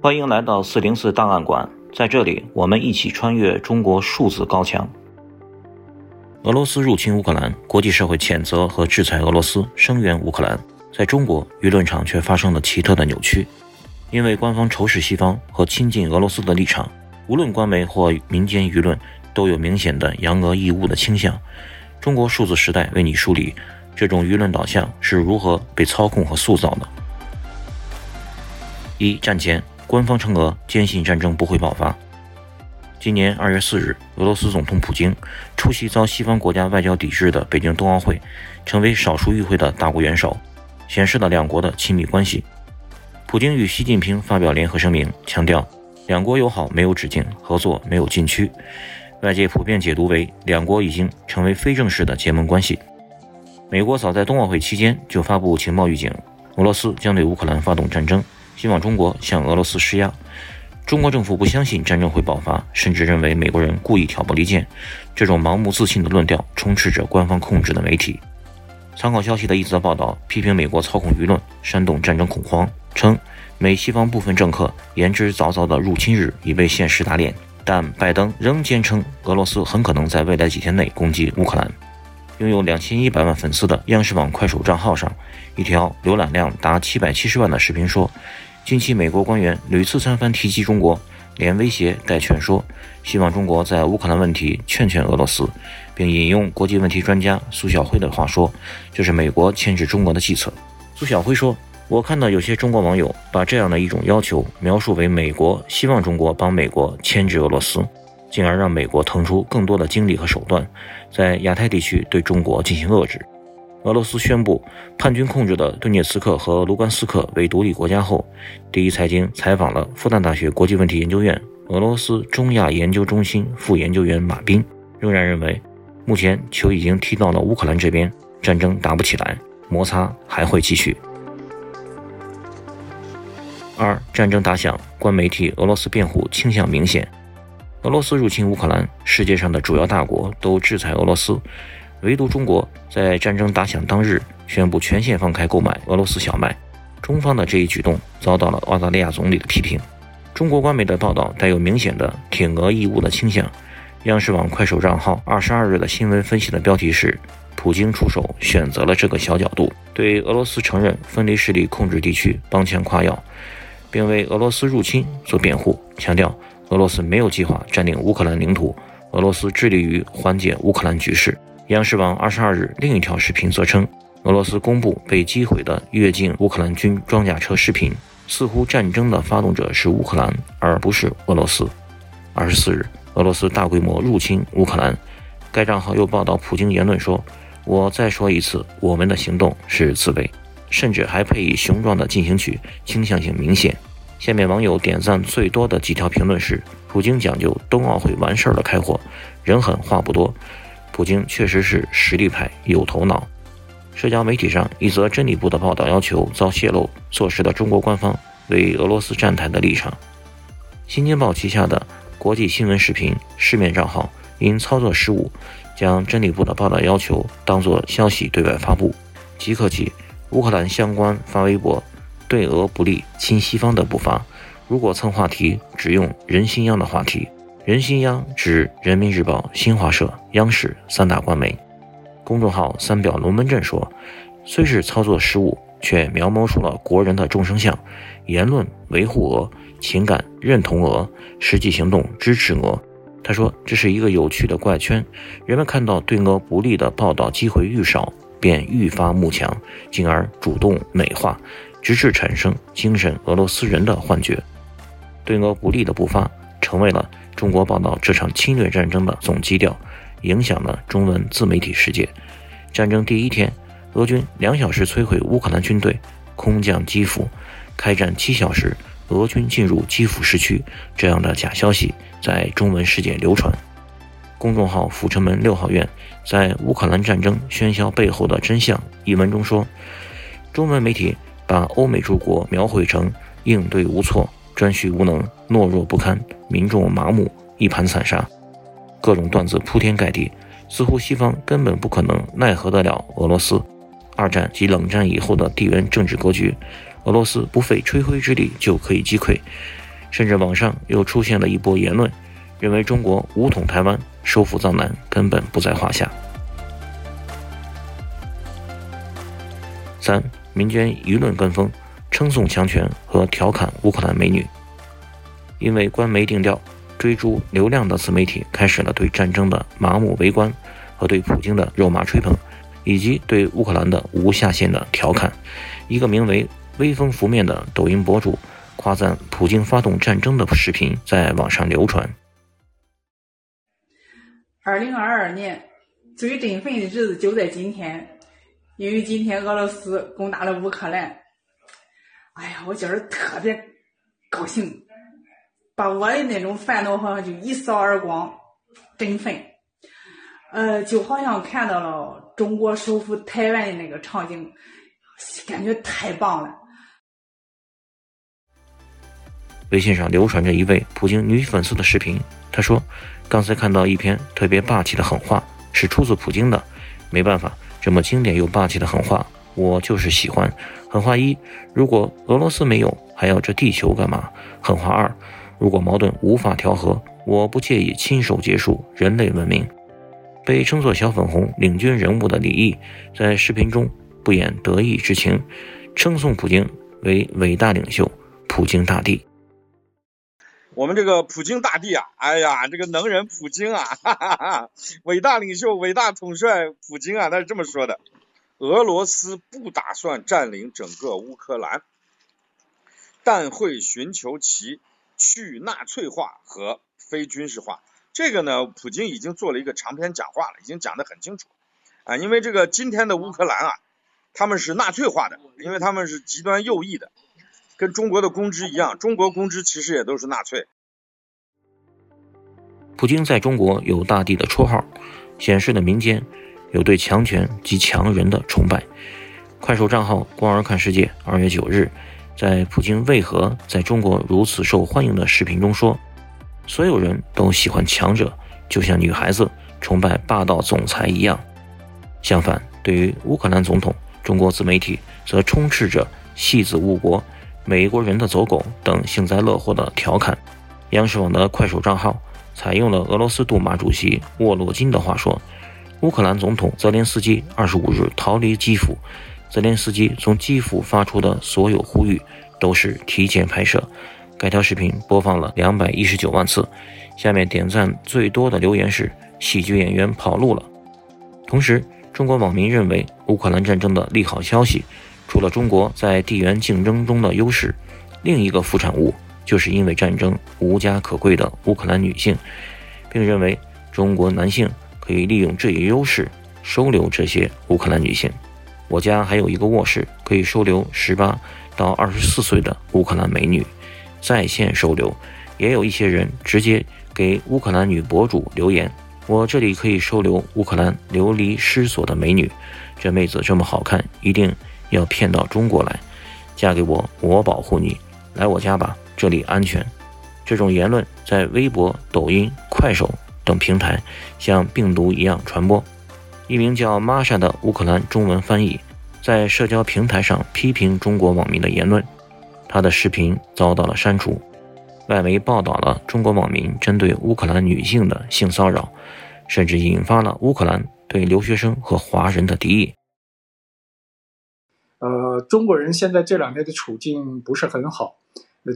欢迎来到四零四档案馆，在这里，我们一起穿越中国数字高墙。俄罗斯入侵乌克兰，国际社会谴责和制裁俄罗斯，声援乌克兰。在中国舆论场却发生了奇特的扭曲，因为官方仇视西方和亲近俄罗斯的立场，无论官媒或民间舆论都有明显的扬俄抑乌的倾向。中国数字时代为你梳理这种舆论导向是如何被操控和塑造的。一战前。官方称俄坚信战争不会爆发。今年二月四日，俄罗斯总统普京出席遭西方国家外交抵制的北京冬奥会，成为少数与会的大国元首，显示了两国的亲密关系。普京与习近平发表联合声明，强调两国友好没有止境，合作没有禁区。外界普遍解读为两国已经成为非正式的结盟关系。美国早在冬奥会期间就发布情报预警，俄罗斯将对乌克兰发动战争。希望中国向俄罗斯施压。中国政府不相信战争会爆发，甚至认为美国人故意挑拨离间。这种盲目自信的论调充斥着官方控制的媒体。参考消息的一则报道批评美国操控舆论，煽动战争恐慌，称美西方部分政客言之凿凿的入侵日已被现实打脸。但拜登仍坚称俄罗斯很可能在未来几天内攻击乌克兰。拥有两千一百万粉丝的央视网快手账号上，一条浏览量达七百七十万的视频说。近期，美国官员屡次三番提及中国，连威胁带劝说，希望中国在乌克兰问题劝劝俄罗斯，并引用国际问题专家苏晓辉的话说：“这是美国牵制中国的计策。”苏晓辉说：“我看到有些中国网友把这样的一种要求描述为美国希望中国帮美国牵制俄罗斯，进而让美国腾出更多的精力和手段，在亚太地区对中国进行遏制。”俄罗斯宣布叛军控制的顿涅茨克和卢甘斯克为独立国家后，第一财经采访了复旦大学国际问题研究院俄罗斯中亚研究中心副研究员马斌，仍然认为，目前球已经踢到了乌克兰这边，战争打不起来，摩擦还会继续。二，战争打响，官媒替俄罗斯辩护倾向明显，俄罗斯入侵乌克兰，世界上的主要大国都制裁俄罗斯。唯独中国在战争打响当日宣布全线放开购买俄罗斯小麦，中方的这一举动遭到了澳大利亚总理的批评。中国官媒的报道带有明显的挺俄抑乌的倾向。央视网快手账号二十二日的新闻分析的标题是：“普京出手选择了这个小角度，对俄罗斯承认分离势力控制地区帮腔夸耀，并为俄罗斯入侵做辩护，强调俄罗斯没有计划占领乌克兰领土，俄罗斯致力于缓解乌克兰局势。”央视网二十二日另一条视频则称，俄罗斯公布被击毁的越境乌克兰军装甲车视频，似乎战争的发动者是乌克兰，而不是俄罗斯。二十四日，俄罗斯大规模入侵乌克兰，该账号又报道普京言论说：“我再说一次，我们的行动是自卫，甚至还配以雄壮的进行曲，倾向性明显。”下面网友点赞最多的几条评论是：“普京讲究冬奥会完事儿了开火，人狠话不多。”普京确实是实力派，有头脑。社交媒体上一则真理部的报道要求遭泄露，坐实了中国官方为俄罗斯站台的立场。新京报旗下的国际新闻视频视面账号因操作失误，将真理部的报道要求当作消息对外发布。即刻起，乌克兰相关发微博对俄不利、亲西方的不发。如果蹭话题，只用人心央的话题。人心央指人民日报、新华社、央视三大官媒。公众号三表龙门阵说，虽是操作失误，却描摹出了国人的众生相：言论维护俄，情感认同俄，实际行动支持俄。他说，这是一个有趣的怪圈，人们看到对俄不利的报道机会愈少，便愈发慕强，进而主动美化，直至产生精神俄罗斯人的幻觉。对俄不利的不发，成为了。中国报道这场侵略战争的总基调，影响了中文自媒体世界。战争第一天，俄军两小时摧毁乌克兰军队，空降基辅；开战七小时，俄军进入基辅市区。这样的假消息在中文世界流传。公众号“阜成门六号院”在《乌克兰战争喧嚣背后的真相》一文中说，中文媒体把欧美诸国描绘成应对无措。专需无能、懦弱不堪、民众麻木、一盘散沙，各种段子铺天盖地，似乎西方根本不可能奈何得了俄罗斯。二战及冷战以后的地缘政治格局，俄罗斯不费吹灰之力就可以击溃。甚至网上又出现了一波言论，认为中国武统台湾、收复藏南根本不在话下。三、民间舆论跟风，称颂强权和调侃乌克兰美女。因为官媒定调，追逐流量的自媒体开始了对战争的麻木围观和对普京的肉麻吹捧，以及对乌克兰的无下限的调侃。一个名为“微风拂面”的抖音博主夸赞普京发动战争的视频在网上流传。二零二二年最振奋的日子就在今天，因为今天俄罗斯攻打了乌克兰。哎呀，我今儿特别高兴。把我的那种烦恼好像就一扫而光，振奋，呃，就好像看到了中国收复台湾的那个场景，感觉太棒了。微信上流传着一位普京女粉丝的视频，她说：“刚才看到一篇特别霸气的狠话，是出自普京的。没办法，这么经典又霸气的狠话，我就是喜欢。狠话一：如果俄罗斯没有，还要这地球干嘛？狠话二。”如果矛盾无法调和，我不介意亲手结束人类文明。被称作“小粉红”领军人物的李毅在视频中不掩得意之情，称颂普京为伟大领袖“普京大帝”。我们这个普京大帝啊，哎呀，这个能人普京啊，哈哈哈，伟大领袖、伟大统帅普京啊，他是这么说的：俄罗斯不打算占领整个乌克兰，但会寻求其。去纳粹化和非军事化，这个呢，普京已经做了一个长篇讲话了，已经讲得很清楚啊。因为这个今天的乌克兰啊，他们是纳粹化的，因为他们是极端右翼的，跟中国的公知一样，中国公知其实也都是纳粹。普京在中国有大地的绰号，显示了民间有对强权及强人的崇拜。快手账号“光儿看世界”二月九日。在普京为何在中国如此受欢迎的视频中说，所有人都喜欢强者，就像女孩子崇拜霸道总裁一样。相反，对于乌克兰总统，中国自媒体则充斥着“戏子误国”“美国人的走狗”等幸灾乐祸的调侃。央视网的快手账号采用了俄罗斯杜马主席沃洛金的话说：“乌克兰总统泽连斯基二十五日逃离基辅。”泽连斯基从基辅发出的所有呼吁都是提前拍摄。该条视频播放了两百一十九万次，下面点赞最多的留言是“喜剧演员跑路了”。同时，中国网民认为乌克兰战争的利好消息，除了中国在地缘竞争中的优势，另一个副产物就是因为战争无家可归的乌克兰女性，并认为中国男性可以利用这一优势收留这些乌克兰女性。我家还有一个卧室，可以收留十八到二十四岁的乌克兰美女，在线收留。也有一些人直接给乌克兰女博主留言：“我这里可以收留乌克兰流离失所的美女，这妹子这么好看，一定要骗到中国来，嫁给我，我保护你，来我家吧，这里安全。”这种言论在微博、抖音、快手等平台像病毒一样传播。一名叫玛莎的乌克兰中文翻译在社交平台上批评中国网民的言论，他的视频遭到了删除。外媒报道了中国网民针对乌克兰女性的性骚扰，甚至引发了乌克兰对留学生和华人的敌意。呃，中国人现在这两年的处境不是很好，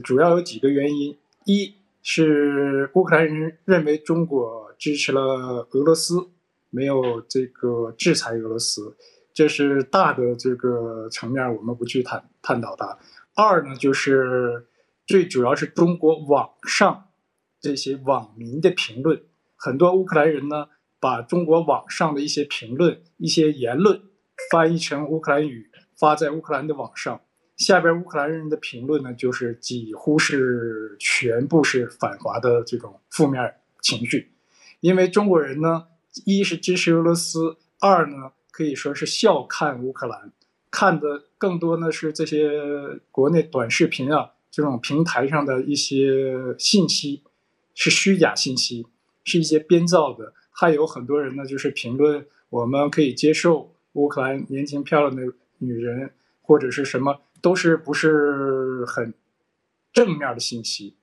主要有几个原因：一是乌克兰人认为中国支持了俄罗斯。没有这个制裁俄罗斯，这是大的这个层面，我们不去探探讨它。二呢，就是最主要是中国网上这些网民的评论，很多乌克兰人呢，把中国网上的一些评论、一些言论翻译成乌克兰语，发在乌克兰的网上，下边乌克兰人的评论呢，就是几乎是全部是反华的这种负面情绪，因为中国人呢。一是支持俄罗斯，二呢可以说是笑看乌克兰，看的更多呢是这些国内短视频啊这种平台上的一些信息是虚假信息，是一些编造的。还有很多人呢就是评论我们可以接受乌克兰年轻漂亮的女人或者是什么，都是不是很正面的信息。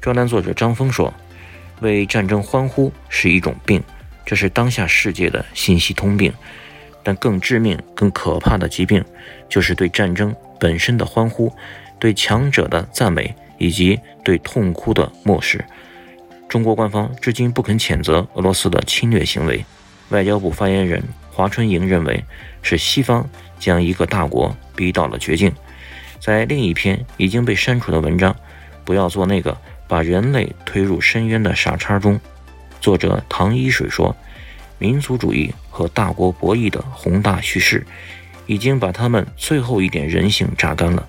专栏作者张峰说：“为战争欢呼是一种病，这是当下世界的信息通病。但更致命、更可怕的疾病，就是对战争本身的欢呼，对强者的赞美，以及对痛哭的漠视。”中国官方至今不肯谴责俄罗斯的侵略行为。外交部发言人华春莹认为，是西方将一个大国逼到了绝境。在另一篇已经被删除的文章《不要做那个把人类推入深渊的傻叉》中，作者唐一水说，民族主义和大国博弈的宏大叙事，已经把他们最后一点人性榨干了，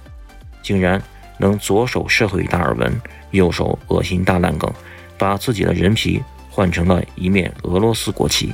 竟然能左手社会达尔文，右手恶心大烂梗，把自己的人皮换成了一面俄罗斯国旗。